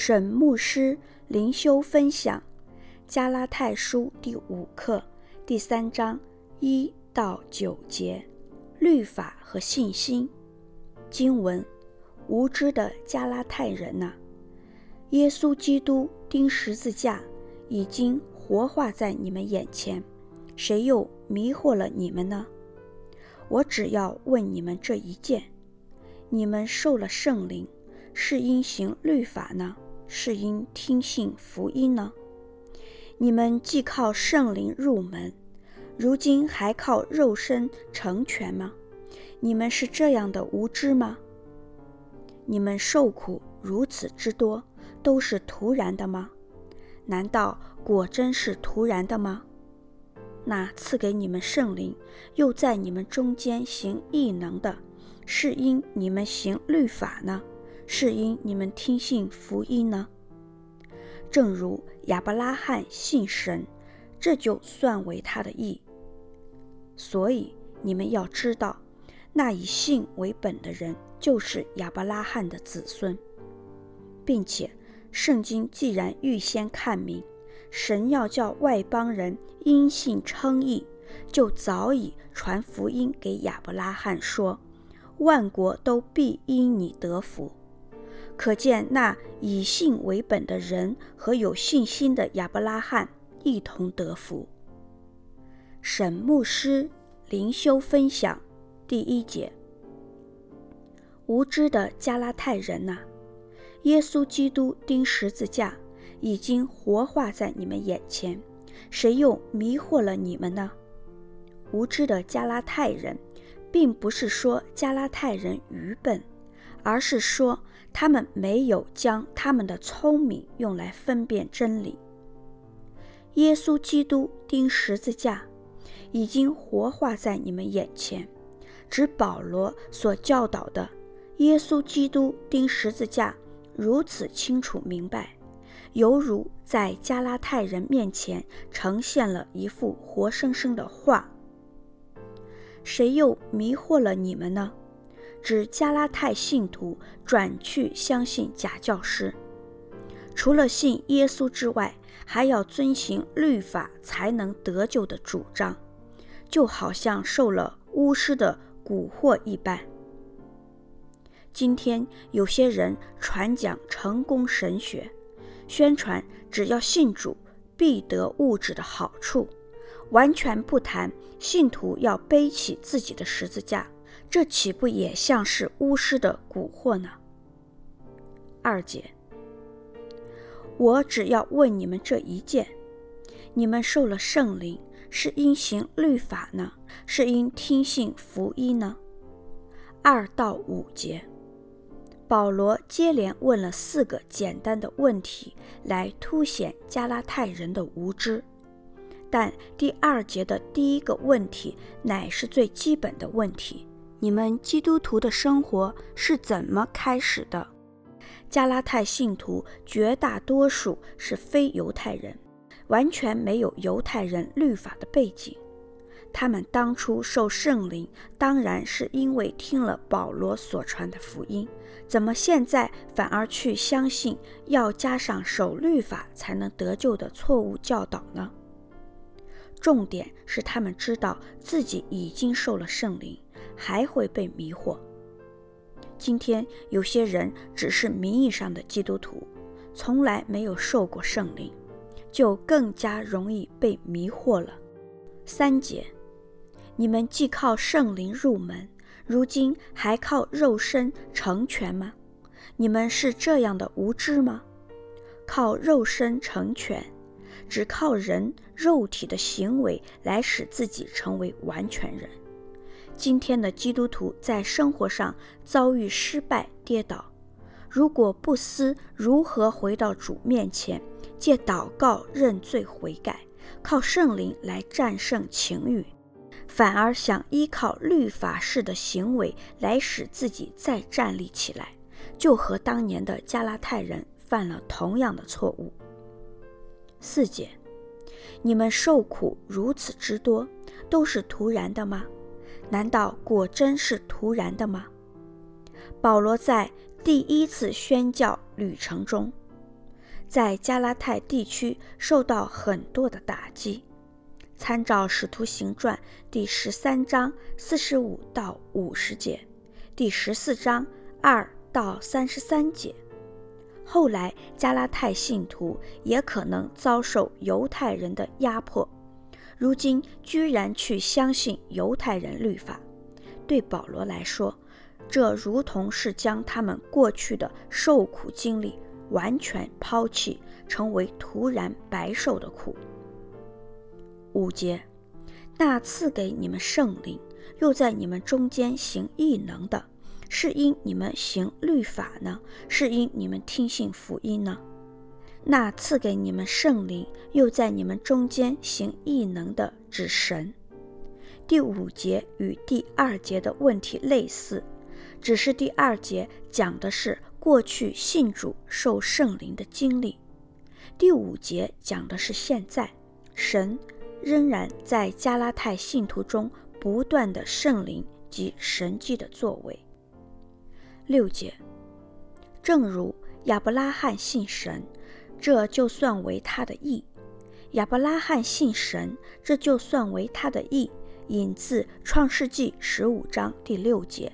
沈牧师灵修分享《加拉太书》第五课第三章一到九节，律法和信心。经文：无知的加拉太人哪，耶稣基督钉十字架已经活化在你们眼前，谁又迷惑了你们呢？我只要问你们这一件：你们受了圣灵，是因行律法呢？是因听信福音呢？你们既靠圣灵入门，如今还靠肉身成全吗？你们是这样的无知吗？你们受苦如此之多，都是徒然的吗？难道果真是徒然的吗？那赐给你们圣灵，又在你们中间行异能的，是因你们行律法呢？是因你们听信福音呢？正如亚伯拉罕信神，这就算为他的义。所以你们要知道，那以信为本的人，就是亚伯拉罕的子孙，并且圣经既然预先看明，神要叫外邦人因信称义，就早已传福音给亚伯拉罕说：万国都必因你得福。可见那以信为本的人和有信心的亚伯拉罕一同得福。沈牧师灵修分享第一节：无知的加拉太人哪，耶稣基督钉十字架已经活化在你们眼前，谁又迷惑了你们呢？无知的加拉太人，并不是说加拉太人愚笨，而是说。他们没有将他们的聪明用来分辨真理。耶稣基督钉十字架已经活化在你们眼前，指保罗所教导的耶稣基督钉十字架如此清楚明白，犹如在加拉太人面前呈现了一幅活生生的画。谁又迷惑了你们呢？指加拉太信徒转去相信假教师，除了信耶稣之外，还要遵行律法才能得救的主张，就好像受了巫师的蛊惑一般。今天有些人传讲成功神学，宣传只要信主必得物质的好处，完全不谈信徒要背起自己的十字架。这岂不也像是巫师的蛊惑呢？二节，我只要问你们这一件：你们受了圣灵，是因行律法呢？是因听信福音呢？二到五节，保罗接连问了四个简单的问题，来凸显加拉太人的无知。但第二节的第一个问题，乃是最基本的问题。你们基督徒的生活是怎么开始的？加拉太信徒绝大多数是非犹太人，完全没有犹太人律法的背景。他们当初受圣灵，当然是因为听了保罗所传的福音，怎么现在反而去相信要加上守律法才能得救的错误教导呢？重点是他们知道自己已经受了圣灵。还会被迷惑。今天有些人只是名义上的基督徒，从来没有受过圣灵，就更加容易被迷惑了。三节，你们既靠圣灵入门，如今还靠肉身成全吗？你们是这样的无知吗？靠肉身成全，只靠人肉体的行为来使自己成为完全人。今天的基督徒在生活上遭遇失败跌倒，如果不思如何回到主面前，借祷告认罪悔改，靠圣灵来战胜情欲，反而想依靠律法式的行为来使自己再站立起来，就和当年的加拉太人犯了同样的错误。四节，你们受苦如此之多，都是徒然的吗？难道果真是徒然的吗？保罗在第一次宣教旅程中，在加拉太地区受到很多的打击。参照《使徒行传》第十三章四十五到五十节，第十四章二到三十三节。后来，加拉太信徒也可能遭受犹太人的压迫，如今居然去相信犹太人律法。对保罗来说，这如同是将他们过去的受苦经历完全抛弃，成为徒然白受的苦。五节，那赐给你们圣灵，又在你们中间行异能的，是因你们行律法呢？是因你们听信福音呢？那赐给你们圣灵，又在你们中间行异能的，指神。第五节与第二节的问题类似，只是第二节讲的是过去信主受圣灵的经历，第五节讲的是现在神。仍然在加拉太信徒中不断的圣灵及神迹的作为。六节，正如亚伯拉罕信神，这就算为他的义；亚伯拉罕信神，这就算为他的义。引自创世纪十五章第六节，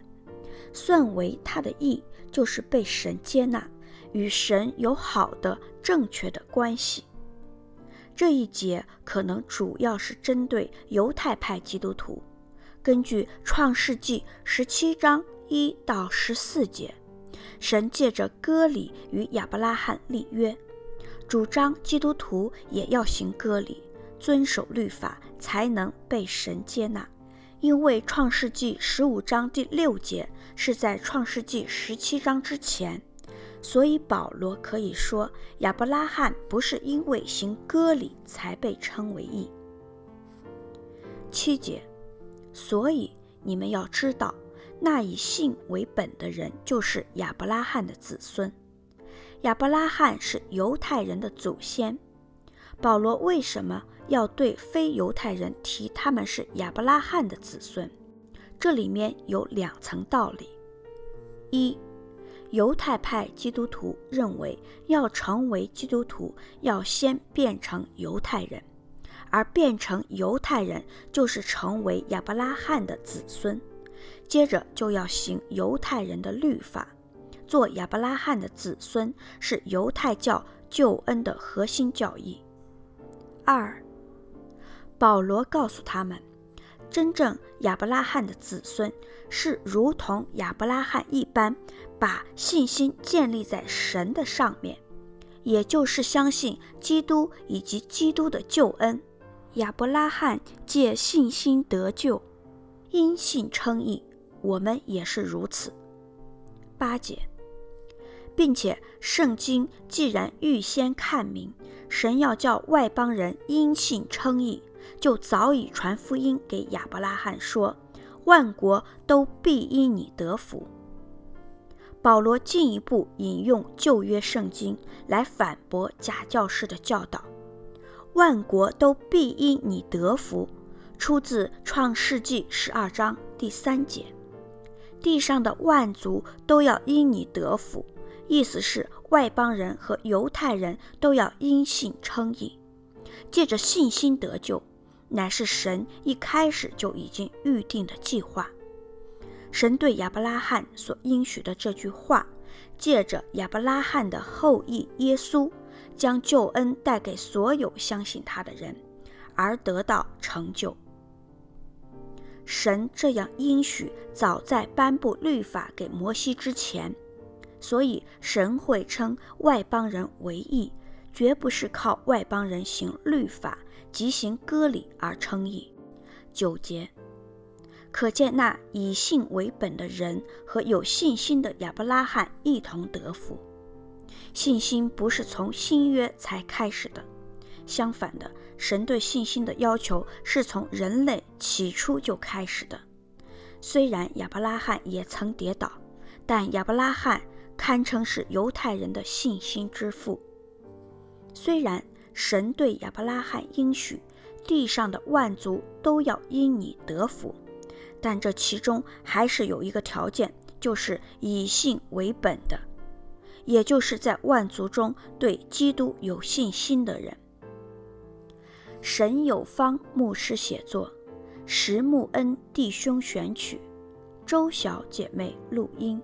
算为他的义，就是被神接纳，与神有好的正确的关系。这一节可能主要是针对犹太派基督徒。根据创世纪十七章一到十四节，神借着割礼与亚伯拉罕立约，主张基督徒也要行割礼，遵守律法，才能被神接纳。因为创世纪十五章第六节是在创世纪十七章之前。所以保罗可以说，亚伯拉罕不是因为行割礼才被称为义。七节，所以你们要知道，那以信为本的人就是亚伯拉罕的子孙。亚伯拉罕是犹太人的祖先。保罗为什么要对非犹太人提他们是亚伯拉罕的子孙？这里面有两层道理：一。犹太派基督徒认为，要成为基督徒，要先变成犹太人，而变成犹太人就是成为亚伯拉罕的子孙，接着就要行犹太人的律法。做亚伯拉罕的子孙是犹太教救恩的核心教义。二，保罗告诉他们，真正亚伯拉罕的子孙是如同亚伯拉罕一般。把信心建立在神的上面，也就是相信基督以及基督的救恩。亚伯拉罕借信心得救，因信称义，我们也是如此。八节，并且圣经既然预先看明，神要叫外邦人因信称义，就早已传福音给亚伯拉罕说：万国都必因你得福。保罗进一步引用旧约圣经来反驳假教师的教导：“万国都必因你得福。”出自创世纪十二章第三节。地上的万族都要因你得福，意思是外邦人和犹太人都要因信称义，借着信心得救，乃是神一开始就已经预定的计划。神对亚伯拉罕所应许的这句话，借着亚伯拉罕的后裔耶稣，将救恩带给所有相信他的人，而得到成就。神这样应许，早在颁布律法给摩西之前，所以神会称外邦人为义，绝不是靠外邦人行律法及行割礼而称义。九节。可见那以信为本的人和有信心的亚伯拉罕一同得福。信心不是从新约才开始的，相反的，神对信心的要求是从人类起初就开始的。虽然亚伯拉罕也曾跌倒，但亚伯拉罕堪称是犹太人的信心之父。虽然神对亚伯拉罕应许，地上的万族都要因你得福。但这其中还是有一个条件，就是以信为本的，也就是在万族中对基督有信心的人。神有方牧师写作，石木恩弟兄选曲，周小姐妹录音。